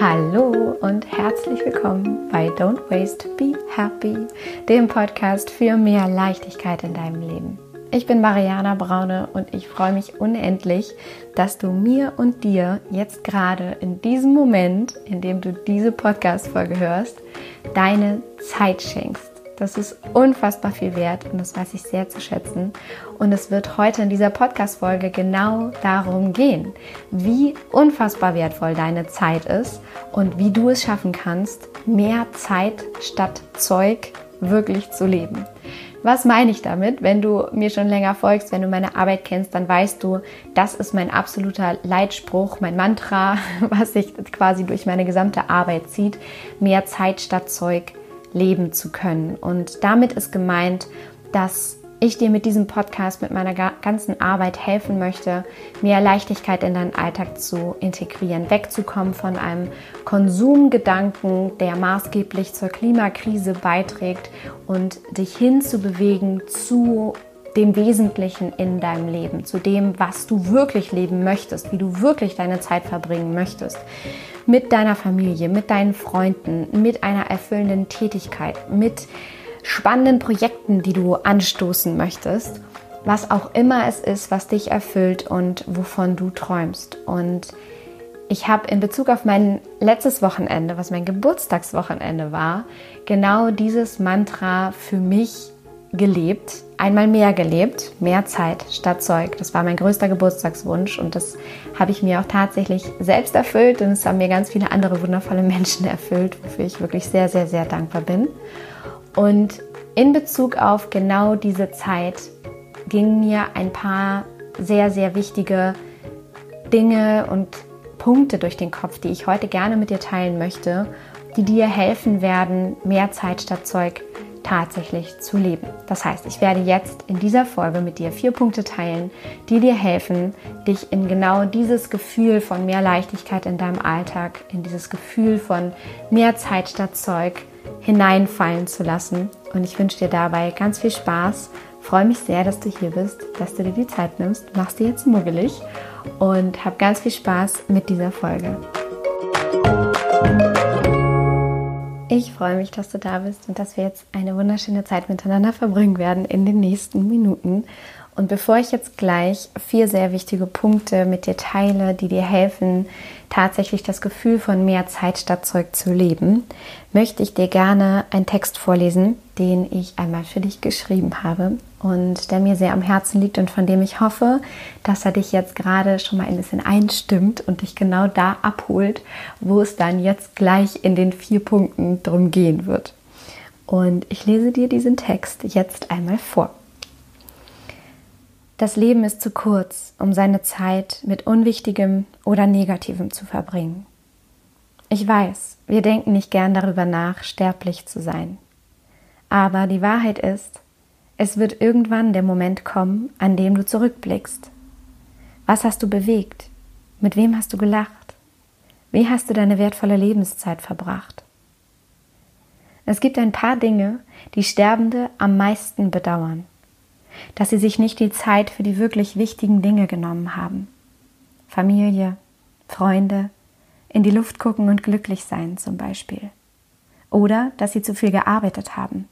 Hallo und herzlich willkommen bei Don't Waste, Be Happy, dem Podcast für mehr Leichtigkeit in deinem Leben. Ich bin Mariana Braune und ich freue mich unendlich, dass du mir und dir jetzt gerade in diesem Moment, in dem du diese Podcast-Folge hörst, deine Zeit schenkst. Das ist unfassbar viel wert und das weiß ich sehr zu schätzen. Und es wird heute in dieser Podcast-Folge genau darum gehen, wie unfassbar wertvoll deine Zeit ist und wie du es schaffen kannst, mehr Zeit statt Zeug wirklich zu leben. Was meine ich damit? Wenn du mir schon länger folgst, wenn du meine Arbeit kennst, dann weißt du, das ist mein absoluter Leitspruch, mein Mantra, was sich quasi durch meine gesamte Arbeit zieht. Mehr Zeit statt Zeug leben zu können. Und damit ist gemeint, dass ich dir mit diesem Podcast, mit meiner ganzen Arbeit helfen möchte, mehr Leichtigkeit in deinen Alltag zu integrieren, wegzukommen von einem Konsumgedanken, der maßgeblich zur Klimakrise beiträgt und dich hinzubewegen zu dem Wesentlichen in deinem Leben, zu dem, was du wirklich leben möchtest, wie du wirklich deine Zeit verbringen möchtest mit deiner Familie, mit deinen Freunden, mit einer erfüllenden Tätigkeit, mit spannenden Projekten, die du anstoßen möchtest, was auch immer es ist, was dich erfüllt und wovon du träumst. Und ich habe in Bezug auf mein letztes Wochenende, was mein Geburtstagswochenende war, genau dieses Mantra für mich gelebt, einmal mehr gelebt, mehr Zeit statt Zeug. Das war mein größter Geburtstagswunsch und das habe ich mir auch tatsächlich selbst erfüllt und es haben mir ganz viele andere wundervolle Menschen erfüllt, wofür ich wirklich sehr, sehr, sehr dankbar bin. Und in Bezug auf genau diese Zeit gingen mir ein paar sehr, sehr wichtige Dinge und Punkte durch den Kopf, die ich heute gerne mit dir teilen möchte, die dir helfen werden, mehr Zeit statt Zeug tatsächlich zu leben. Das heißt, ich werde jetzt in dieser Folge mit dir vier Punkte teilen, die dir helfen, dich in genau dieses Gefühl von mehr Leichtigkeit in deinem Alltag, in dieses Gefühl von mehr Zeit statt Zeug hineinfallen zu lassen. Und ich wünsche dir dabei ganz viel Spaß. Freue mich sehr, dass du hier bist, dass du dir die Zeit nimmst. Machst dir jetzt muggelig und hab ganz viel Spaß mit dieser Folge. Ich freue mich, dass du da bist und dass wir jetzt eine wunderschöne Zeit miteinander verbringen werden in den nächsten Minuten. Und bevor ich jetzt gleich vier sehr wichtige Punkte mit dir teile, die dir helfen, tatsächlich das Gefühl von mehr Zeit statt Zeug zu leben, möchte ich dir gerne einen Text vorlesen, den ich einmal für dich geschrieben habe und der mir sehr am Herzen liegt und von dem ich hoffe, dass er dich jetzt gerade schon mal ein bisschen einstimmt und dich genau da abholt, wo es dann jetzt gleich in den vier Punkten drum gehen wird. Und ich lese dir diesen Text jetzt einmal vor. Das Leben ist zu kurz, um seine Zeit mit Unwichtigem oder Negativem zu verbringen. Ich weiß, wir denken nicht gern darüber nach, sterblich zu sein. Aber die Wahrheit ist, es wird irgendwann der Moment kommen, an dem du zurückblickst. Was hast du bewegt? Mit wem hast du gelacht? Wie hast du deine wertvolle Lebenszeit verbracht? Es gibt ein paar Dinge, die Sterbende am meisten bedauern dass sie sich nicht die Zeit für die wirklich wichtigen Dinge genommen haben. Familie, Freunde, in die Luft gucken und glücklich sein zum Beispiel. Oder dass sie zu viel gearbeitet haben.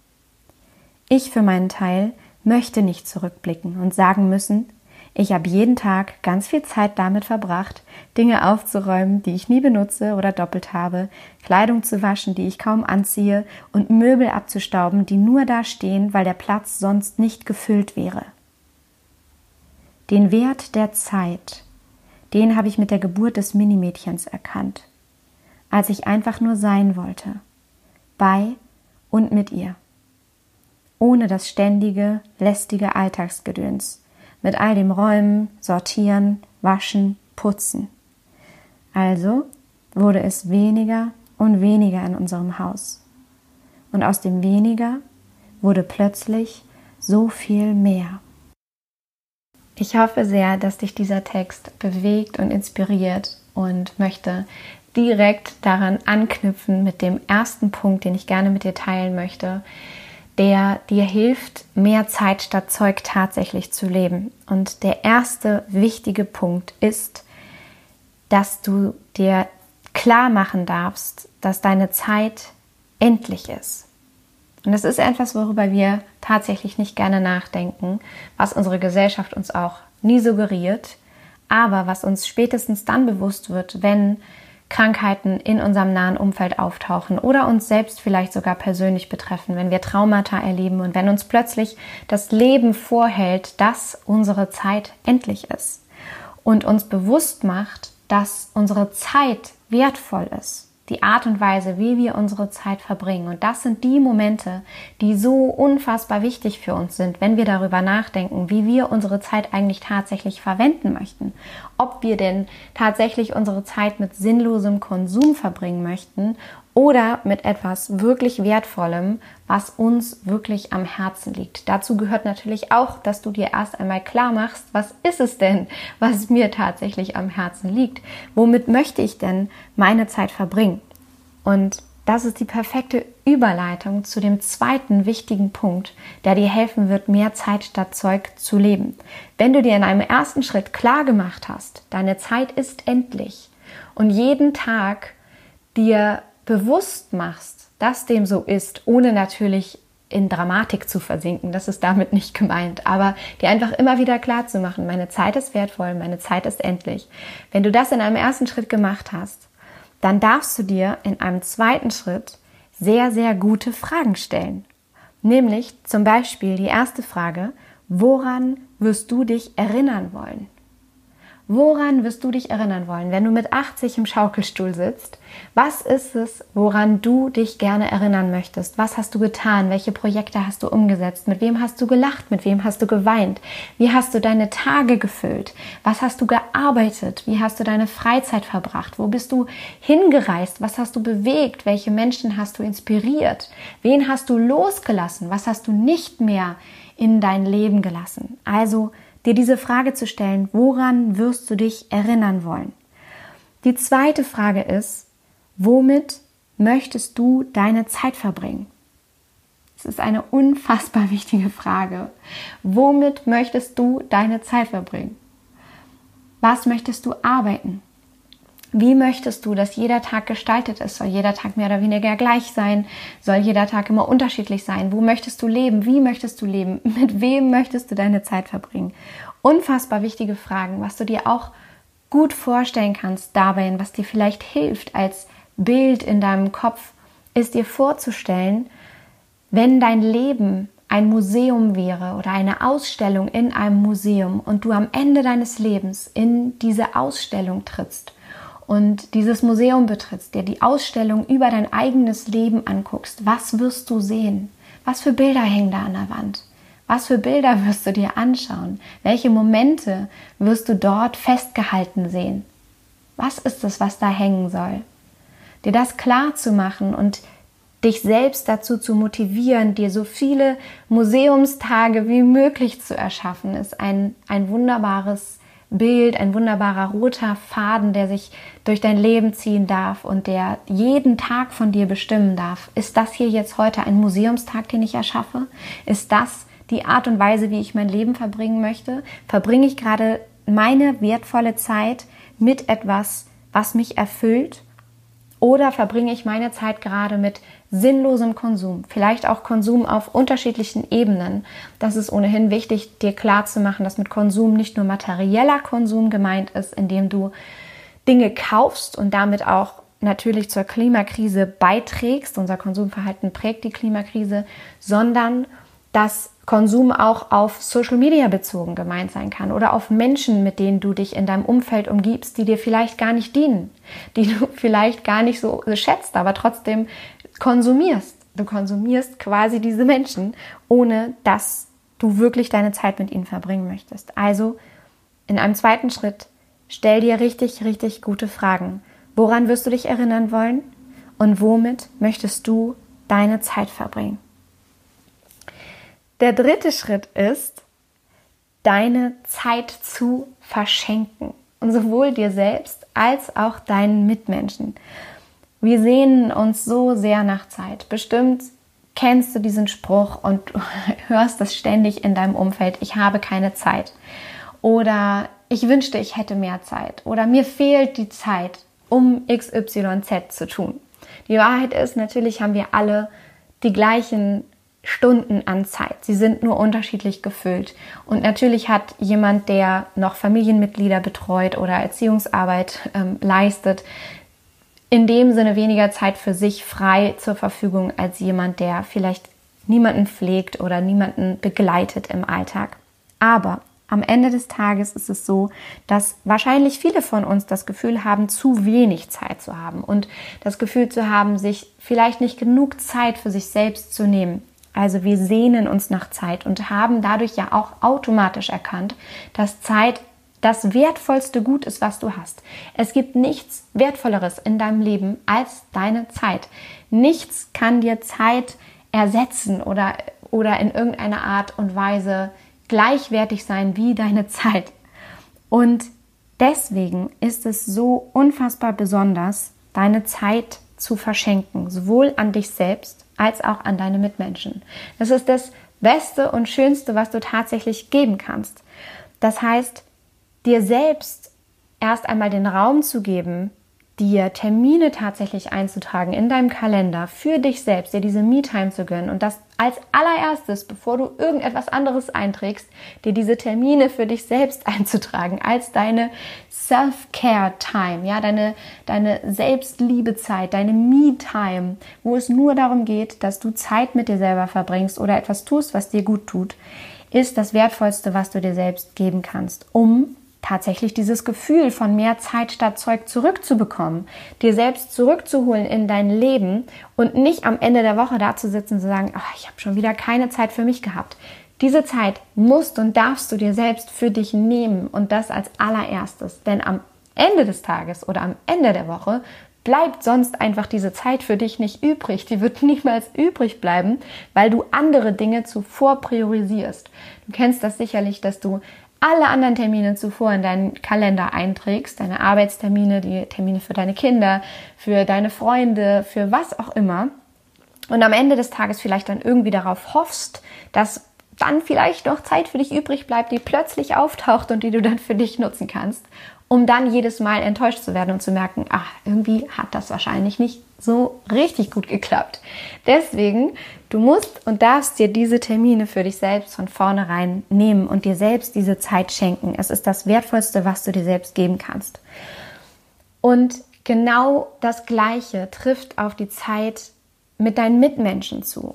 Ich für meinen Teil möchte nicht zurückblicken und sagen müssen, ich habe jeden Tag ganz viel Zeit damit verbracht, Dinge aufzuräumen, die ich nie benutze oder doppelt habe, Kleidung zu waschen, die ich kaum anziehe und Möbel abzustauben, die nur da stehen, weil der Platz sonst nicht gefüllt wäre. Den Wert der Zeit, den habe ich mit der Geburt des Minimädchens erkannt, als ich einfach nur sein wollte, bei und mit ihr, ohne das ständige, lästige Alltagsgedöns, mit all dem Räumen, Sortieren, Waschen, Putzen. Also wurde es weniger und weniger in unserem Haus. Und aus dem weniger wurde plötzlich so viel mehr. Ich hoffe sehr, dass dich dieser Text bewegt und inspiriert und möchte direkt daran anknüpfen mit dem ersten Punkt, den ich gerne mit dir teilen möchte, der dir hilft, mehr Zeit statt Zeug tatsächlich zu leben. Und der erste wichtige Punkt ist, dass du dir klar machen darfst, dass deine Zeit endlich ist. Und das ist etwas, worüber wir tatsächlich nicht gerne nachdenken, was unsere Gesellschaft uns auch nie suggeriert, aber was uns spätestens dann bewusst wird, wenn Krankheiten in unserem nahen Umfeld auftauchen oder uns selbst vielleicht sogar persönlich betreffen, wenn wir Traumata erleben und wenn uns plötzlich das Leben vorhält, dass unsere Zeit endlich ist und uns bewusst macht, dass unsere Zeit wertvoll ist die Art und Weise, wie wir unsere Zeit verbringen. Und das sind die Momente, die so unfassbar wichtig für uns sind, wenn wir darüber nachdenken, wie wir unsere Zeit eigentlich tatsächlich verwenden möchten. Ob wir denn tatsächlich unsere Zeit mit sinnlosem Konsum verbringen möchten oder mit etwas wirklich Wertvollem, was uns wirklich am Herzen liegt. Dazu gehört natürlich auch, dass du dir erst einmal klar machst, was ist es denn, was mir tatsächlich am Herzen liegt? Womit möchte ich denn meine Zeit verbringen? Und das ist die perfekte Überleitung zu dem zweiten wichtigen Punkt, der dir helfen wird, mehr Zeit statt Zeug zu leben. Wenn du dir in einem ersten Schritt klar gemacht hast, deine Zeit ist endlich und jeden Tag dir bewusst machst, dass dem so ist, ohne natürlich in Dramatik zu versinken, das ist damit nicht gemeint, aber dir einfach immer wieder klar zu machen, meine Zeit ist wertvoll, meine Zeit ist endlich. Wenn du das in einem ersten Schritt gemacht hast, dann darfst du dir in einem zweiten Schritt sehr, sehr gute Fragen stellen. Nämlich zum Beispiel die erste Frage, woran wirst du dich erinnern wollen? Woran wirst du dich erinnern wollen, wenn du mit 80 im Schaukelstuhl sitzt? Was ist es, woran du dich gerne erinnern möchtest? Was hast du getan? Welche Projekte hast du umgesetzt? Mit wem hast du gelacht? Mit wem hast du geweint? Wie hast du deine Tage gefüllt? Was hast du gearbeitet? Wie hast du deine Freizeit verbracht? Wo bist du hingereist? Was hast du bewegt? Welche Menschen hast du inspiriert? Wen hast du losgelassen? Was hast du nicht mehr in dein Leben gelassen? Also, dir diese Frage zu stellen, woran wirst du dich erinnern wollen? Die zweite Frage ist, womit möchtest du deine Zeit verbringen? Es ist eine unfassbar wichtige Frage. Womit möchtest du deine Zeit verbringen? Was möchtest du arbeiten? Wie möchtest du, dass jeder Tag gestaltet ist? Soll jeder Tag mehr oder weniger gleich sein? Soll jeder Tag immer unterschiedlich sein? Wo möchtest du leben? Wie möchtest du leben? Mit wem möchtest du deine Zeit verbringen? Unfassbar wichtige Fragen, was du dir auch gut vorstellen kannst dabei, was dir vielleicht hilft als Bild in deinem Kopf, ist dir vorzustellen, wenn dein Leben ein Museum wäre oder eine Ausstellung in einem Museum und du am Ende deines Lebens in diese Ausstellung trittst und dieses Museum betrittst, dir die Ausstellung über dein eigenes Leben anguckst, was wirst du sehen? Was für Bilder hängen da an der Wand? Was für Bilder wirst du dir anschauen? Welche Momente wirst du dort festgehalten sehen? Was ist es, was da hängen soll? Dir das klar zu machen und dich selbst dazu zu motivieren, dir so viele Museumstage wie möglich zu erschaffen, ist ein, ein wunderbares Bild, ein wunderbarer roter Faden, der sich durch dein Leben ziehen darf und der jeden Tag von dir bestimmen darf. Ist das hier jetzt heute ein Museumstag, den ich erschaffe? Ist das die Art und Weise, wie ich mein Leben verbringen möchte? Verbringe ich gerade meine wertvolle Zeit mit etwas, was mich erfüllt? Oder verbringe ich meine Zeit gerade mit sinnlosem Konsum, vielleicht auch Konsum auf unterschiedlichen Ebenen. Das ist ohnehin wichtig, dir klar zu machen, dass mit Konsum nicht nur materieller Konsum gemeint ist, indem du Dinge kaufst und damit auch natürlich zur Klimakrise beiträgst. Unser Konsumverhalten prägt die Klimakrise, sondern dass Konsum auch auf Social Media bezogen gemeint sein kann oder auf Menschen, mit denen du dich in deinem Umfeld umgibst, die dir vielleicht gar nicht dienen, die du vielleicht gar nicht so schätzt, aber trotzdem konsumierst. Du konsumierst quasi diese Menschen, ohne dass du wirklich deine Zeit mit ihnen verbringen möchtest. Also in einem zweiten Schritt stell dir richtig, richtig gute Fragen. Woran wirst du dich erinnern wollen? Und womit möchtest du deine Zeit verbringen? Der dritte Schritt ist, deine Zeit zu verschenken. Und sowohl dir selbst als auch deinen Mitmenschen. Wir sehnen uns so sehr nach Zeit. Bestimmt kennst du diesen Spruch und hörst das ständig in deinem Umfeld, ich habe keine Zeit. Oder ich wünschte, ich hätte mehr Zeit. Oder mir fehlt die Zeit. um XYZ zu tun. Die Wahrheit ist, natürlich haben wir alle die gleichen Stunden an Zeit. Sie sind nur unterschiedlich gefüllt. Und natürlich hat jemand, der noch Familienmitglieder betreut oder Erziehungsarbeit ähm, leistet, in dem Sinne weniger Zeit für sich frei zur Verfügung als jemand, der vielleicht niemanden pflegt oder niemanden begleitet im Alltag. Aber am Ende des Tages ist es so, dass wahrscheinlich viele von uns das Gefühl haben, zu wenig Zeit zu haben und das Gefühl zu haben, sich vielleicht nicht genug Zeit für sich selbst zu nehmen. Also wir sehnen uns nach Zeit und haben dadurch ja auch automatisch erkannt, dass Zeit das wertvollste Gut ist, was du hast. Es gibt nichts Wertvolleres in deinem Leben als deine Zeit. Nichts kann dir Zeit ersetzen oder, oder in irgendeiner Art und Weise gleichwertig sein wie deine Zeit. Und deswegen ist es so unfassbar besonders, deine Zeit zu verschenken, sowohl an dich selbst als auch an deine Mitmenschen. Das ist das Beste und Schönste, was du tatsächlich geben kannst. Das heißt, dir selbst erst einmal den Raum zu geben, dir Termine tatsächlich einzutragen in deinem Kalender für dich selbst, dir diese Me-Time zu gönnen und das als allererstes, bevor du irgendetwas anderes einträgst, dir diese Termine für dich selbst einzutragen als deine Self-Care-Time, ja, deine, deine Selbstliebezeit, deine Me-Time, wo es nur darum geht, dass du Zeit mit dir selber verbringst oder etwas tust, was dir gut tut, ist das Wertvollste, was du dir selbst geben kannst, um tatsächlich dieses Gefühl von mehr Zeit statt Zeug zurückzubekommen, dir selbst zurückzuholen in dein Leben und nicht am Ende der Woche da zu sitzen und zu sagen, ach, ich habe schon wieder keine Zeit für mich gehabt. Diese Zeit musst und darfst du dir selbst für dich nehmen und das als allererstes, denn am Ende des Tages oder am Ende der Woche bleibt sonst einfach diese Zeit für dich nicht übrig. Die wird niemals übrig bleiben, weil du andere Dinge zuvor priorisierst. Du kennst das sicherlich, dass du alle anderen Termine zuvor in deinen Kalender einträgst, deine Arbeitstermine, die Termine für deine Kinder, für deine Freunde, für was auch immer. Und am Ende des Tages vielleicht dann irgendwie darauf hoffst, dass dann vielleicht noch Zeit für dich übrig bleibt, die plötzlich auftaucht und die du dann für dich nutzen kannst um dann jedes Mal enttäuscht zu werden und zu merken, ach, irgendwie hat das wahrscheinlich nicht so richtig gut geklappt. Deswegen, du musst und darfst dir diese Termine für dich selbst von vornherein nehmen und dir selbst diese Zeit schenken. Es ist das Wertvollste, was du dir selbst geben kannst. Und genau das Gleiche trifft auf die Zeit mit deinen Mitmenschen zu.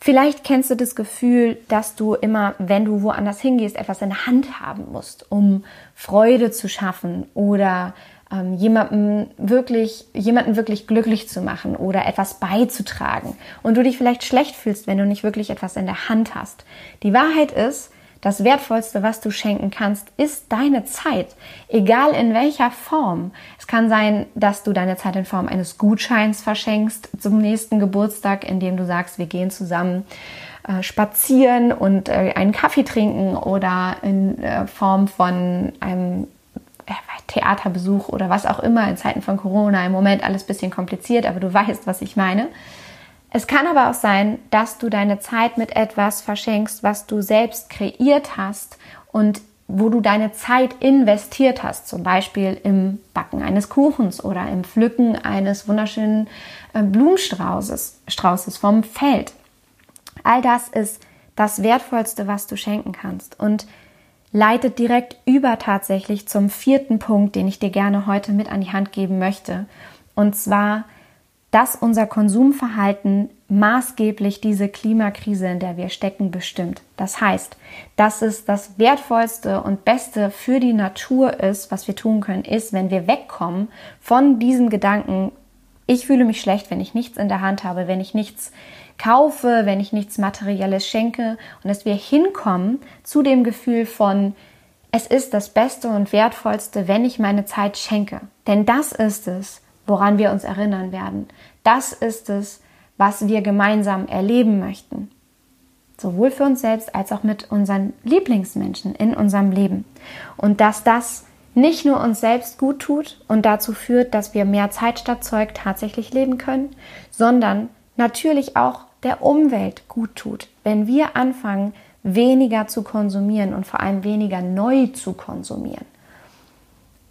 Vielleicht kennst du das Gefühl, dass du immer, wenn du woanders hingehst, etwas in der Hand haben musst, um Freude zu schaffen oder ähm, jemanden wirklich, jemanden wirklich glücklich zu machen oder etwas beizutragen und du dich vielleicht schlecht fühlst, wenn du nicht wirklich etwas in der Hand hast. Die Wahrheit ist, das Wertvollste, was du schenken kannst, ist deine Zeit, egal in welcher Form. Es kann sein, dass du deine Zeit in Form eines Gutscheins verschenkst zum nächsten Geburtstag, indem du sagst, wir gehen zusammen äh, spazieren und äh, einen Kaffee trinken oder in äh, Form von einem Theaterbesuch oder was auch immer in Zeiten von Corona. Im Moment alles bisschen kompliziert, aber du weißt, was ich meine. Es kann aber auch sein, dass du deine Zeit mit etwas verschenkst, was du selbst kreiert hast und wo du deine Zeit investiert hast, zum Beispiel im Backen eines Kuchens oder im Pflücken eines wunderschönen äh, Blumenstraußes Straußes vom Feld. All das ist das Wertvollste, was du schenken kannst und leitet direkt über tatsächlich zum vierten Punkt, den ich dir gerne heute mit an die Hand geben möchte. Und zwar dass unser Konsumverhalten maßgeblich diese Klimakrise, in der wir stecken, bestimmt. Das heißt, dass es das Wertvollste und Beste für die Natur ist, was wir tun können, ist, wenn wir wegkommen von diesem Gedanken, ich fühle mich schlecht, wenn ich nichts in der Hand habe, wenn ich nichts kaufe, wenn ich nichts Materielles schenke und dass wir hinkommen zu dem Gefühl von, es ist das Beste und Wertvollste, wenn ich meine Zeit schenke. Denn das ist es, woran wir uns erinnern werden. Das ist es, was wir gemeinsam erleben möchten. Sowohl für uns selbst als auch mit unseren Lieblingsmenschen in unserem Leben. Und dass das nicht nur uns selbst gut tut und dazu führt, dass wir mehr Zeit statt Zeug tatsächlich leben können, sondern natürlich auch der Umwelt gut tut, wenn wir anfangen, weniger zu konsumieren und vor allem weniger neu zu konsumieren.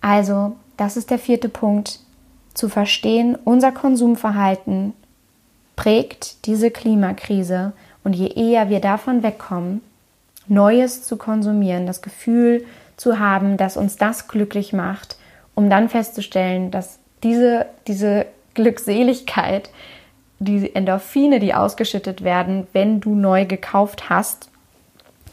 Also das ist der vierte Punkt, zu verstehen, unser Konsumverhalten prägt diese Klimakrise und je eher wir davon wegkommen, Neues zu konsumieren, das Gefühl zu haben, dass uns das glücklich macht, um dann festzustellen, dass diese, diese Glückseligkeit, die Endorphine, die ausgeschüttet werden, wenn du neu gekauft hast,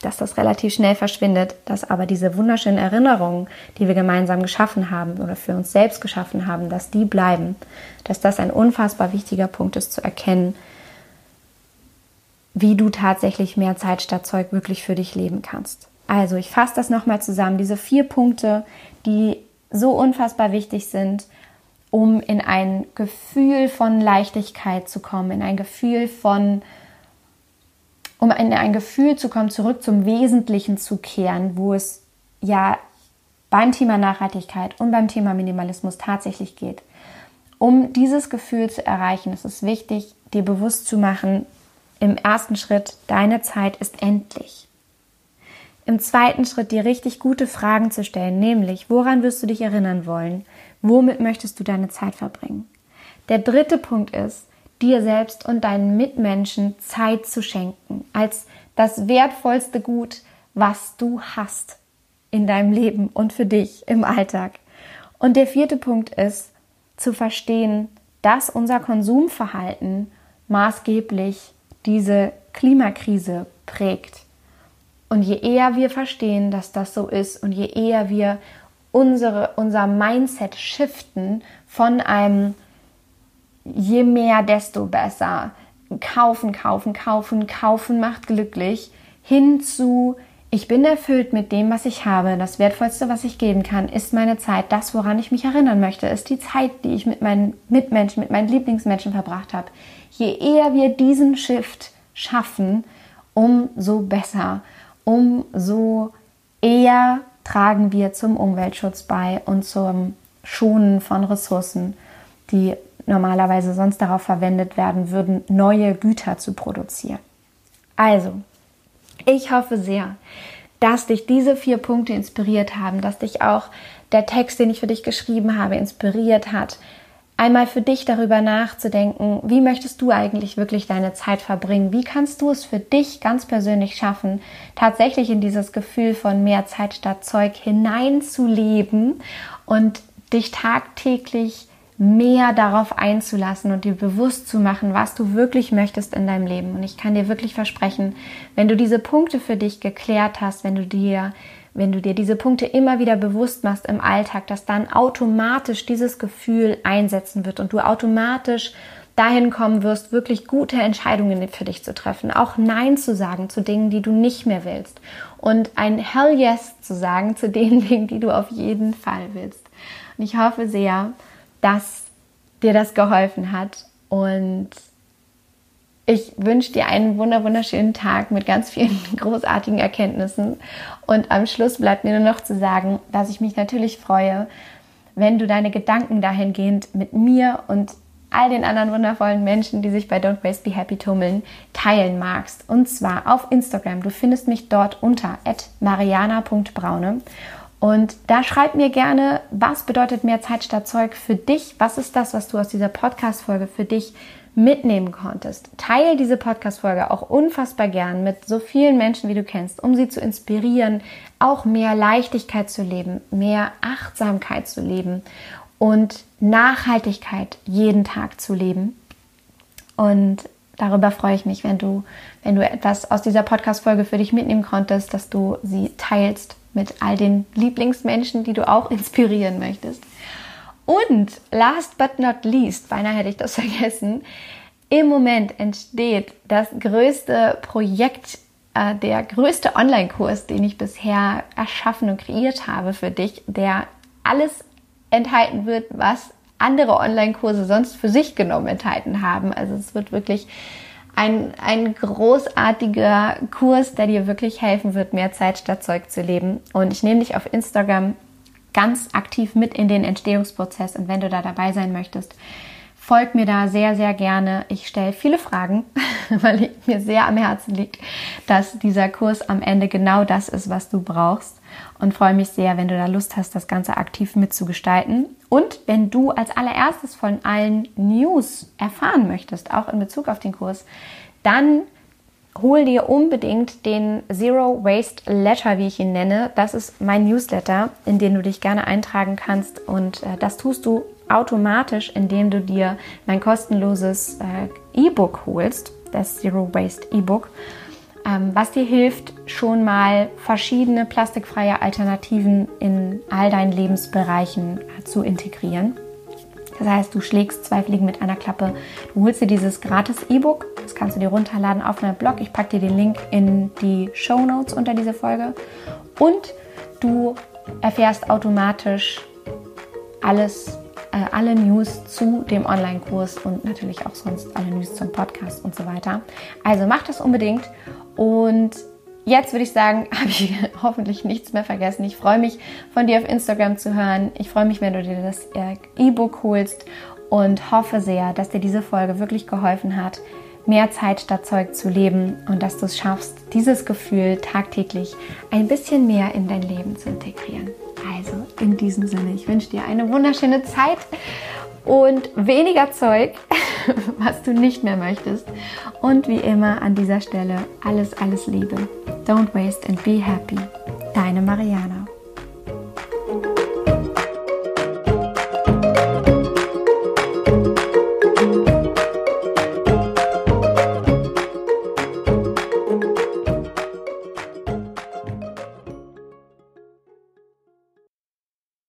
dass das relativ schnell verschwindet, dass aber diese wunderschönen Erinnerungen, die wir gemeinsam geschaffen haben oder für uns selbst geschaffen haben, dass die bleiben, dass das ein unfassbar wichtiger Punkt ist zu erkennen, wie du tatsächlich mehr Zeit statt Zeug wirklich für dich leben kannst. Also, ich fasse das nochmal zusammen. Diese vier Punkte, die so unfassbar wichtig sind, um in ein Gefühl von Leichtigkeit zu kommen, in ein Gefühl von, um in ein Gefühl zu kommen, zurück zum Wesentlichen zu kehren, wo es ja beim Thema Nachhaltigkeit und beim Thema Minimalismus tatsächlich geht. Um dieses Gefühl zu erreichen, ist es wichtig, dir bewusst zu machen, im ersten Schritt, deine Zeit ist endlich. Im zweiten Schritt dir richtig gute Fragen zu stellen, nämlich, woran wirst du dich erinnern wollen? Womit möchtest du deine Zeit verbringen? Der dritte Punkt ist, dir selbst und deinen Mitmenschen Zeit zu schenken, als das wertvollste Gut, was du hast in deinem Leben und für dich im Alltag. Und der vierte Punkt ist, zu verstehen, dass unser Konsumverhalten maßgeblich diese Klimakrise prägt. Und je eher wir verstehen, dass das so ist und je eher wir unsere, unser Mindset shiften von einem je mehr, desto besser, kaufen, kaufen, kaufen, kaufen macht glücklich, hin zu ich bin erfüllt mit dem, was ich habe. Das Wertvollste, was ich geben kann, ist meine Zeit. Das, woran ich mich erinnern möchte, ist die Zeit, die ich mit meinen Mitmenschen, mit meinen Lieblingsmenschen verbracht habe. Je eher wir diesen Shift schaffen, umso besser, umso eher tragen wir zum Umweltschutz bei und zum Schonen von Ressourcen, die normalerweise sonst darauf verwendet werden würden, neue Güter zu produzieren. Also, ich hoffe sehr, dass dich diese vier Punkte inspiriert haben, dass dich auch der Text, den ich für dich geschrieben habe, inspiriert hat, einmal für dich darüber nachzudenken, wie möchtest du eigentlich wirklich deine Zeit verbringen? Wie kannst du es für dich ganz persönlich schaffen, tatsächlich in dieses Gefühl von mehr Zeit statt Zeug hineinzuleben und dich tagtäglich mehr darauf einzulassen und dir bewusst zu machen, was du wirklich möchtest in deinem Leben. Und ich kann dir wirklich versprechen, wenn du diese Punkte für dich geklärt hast, wenn du dir wenn du dir diese Punkte immer wieder bewusst machst im Alltag, dass dann automatisch dieses Gefühl einsetzen wird und du automatisch dahin kommen wirst, wirklich gute Entscheidungen für dich zu treffen, auch Nein zu sagen zu Dingen, die du nicht mehr willst und ein Hell Yes zu sagen zu den Dingen, die du auf jeden Fall willst. Und ich hoffe sehr, dass dir das geholfen hat und ich wünsche dir einen wunderschönen Tag mit ganz vielen großartigen Erkenntnissen. Und am Schluss bleibt mir nur noch zu sagen, dass ich mich natürlich freue, wenn du deine Gedanken dahingehend mit mir und all den anderen wundervollen Menschen, die sich bei Don't Waste Be Happy tummeln, teilen magst. Und zwar auf Instagram. Du findest mich dort unter mariana.braune. Und da schreib mir gerne, was bedeutet mehr Zeit statt Zeug für dich? Was ist das, was du aus dieser Podcast-Folge für dich mitnehmen konntest. Teil diese Podcast-Folge auch unfassbar gern mit so vielen Menschen, wie du kennst, um sie zu inspirieren, auch mehr Leichtigkeit zu leben, mehr Achtsamkeit zu leben und Nachhaltigkeit jeden Tag zu leben. Und darüber freue ich mich, wenn du, wenn du etwas aus dieser Podcast-Folge für dich mitnehmen konntest, dass du sie teilst mit all den Lieblingsmenschen, die du auch inspirieren möchtest. Und last but not least, beinahe hätte ich das vergessen, im Moment entsteht das größte Projekt, äh, der größte Online-Kurs, den ich bisher erschaffen und kreiert habe für dich, der alles enthalten wird, was andere Online-Kurse sonst für sich genommen enthalten haben. Also es wird wirklich ein, ein großartiger Kurs, der dir wirklich helfen wird, mehr Zeit statt Zeug zu leben. Und ich nehme dich auf Instagram ganz aktiv mit in den Entstehungsprozess. Und wenn du da dabei sein möchtest, folg mir da sehr, sehr gerne. Ich stelle viele Fragen, weil mir sehr am Herzen liegt, dass dieser Kurs am Ende genau das ist, was du brauchst. und freue mich sehr, wenn du da Lust hast, das Ganze aktiv mitzugestalten. Und wenn du als allererstes von allen News erfahren möchtest, auch in Bezug auf den Kurs, dann hol dir unbedingt den Zero Waste Letter, wie ich ihn nenne. Das ist mein Newsletter, in den du dich gerne eintragen kannst. Und äh, das tust du automatisch, indem du dir mein kostenloses äh, E-Book holst, das Zero Waste E-Book, ähm, was dir hilft, schon mal verschiedene plastikfreie Alternativen in all deinen Lebensbereichen äh, zu integrieren. Das heißt, du schlägst zwei Fliegen mit einer Klappe. Du holst dir dieses gratis E-Book. Kannst du dir runterladen auf meinem Blog. Ich packe dir den Link in die Show Notes unter diese Folge. Und du erfährst automatisch alles, äh, alle News zu dem Online-Kurs und natürlich auch sonst alle News zum Podcast und so weiter. Also mach das unbedingt. Und Jetzt würde ich sagen, habe ich hoffentlich nichts mehr vergessen. Ich freue mich, von dir auf Instagram zu hören. Ich freue mich, wenn du dir das äh, E-Book holst und hoffe sehr, dass dir diese Folge wirklich geholfen hat, mehr Zeit statt Zeug zu leben und dass du es schaffst, dieses Gefühl tagtäglich ein bisschen mehr in dein Leben zu integrieren. Also in diesem Sinne, ich wünsche dir eine wunderschöne Zeit und weniger Zeug, was du nicht mehr möchtest. Und wie immer an dieser Stelle alles, alles Liebe. Don't waste and be happy. Deine Mariana.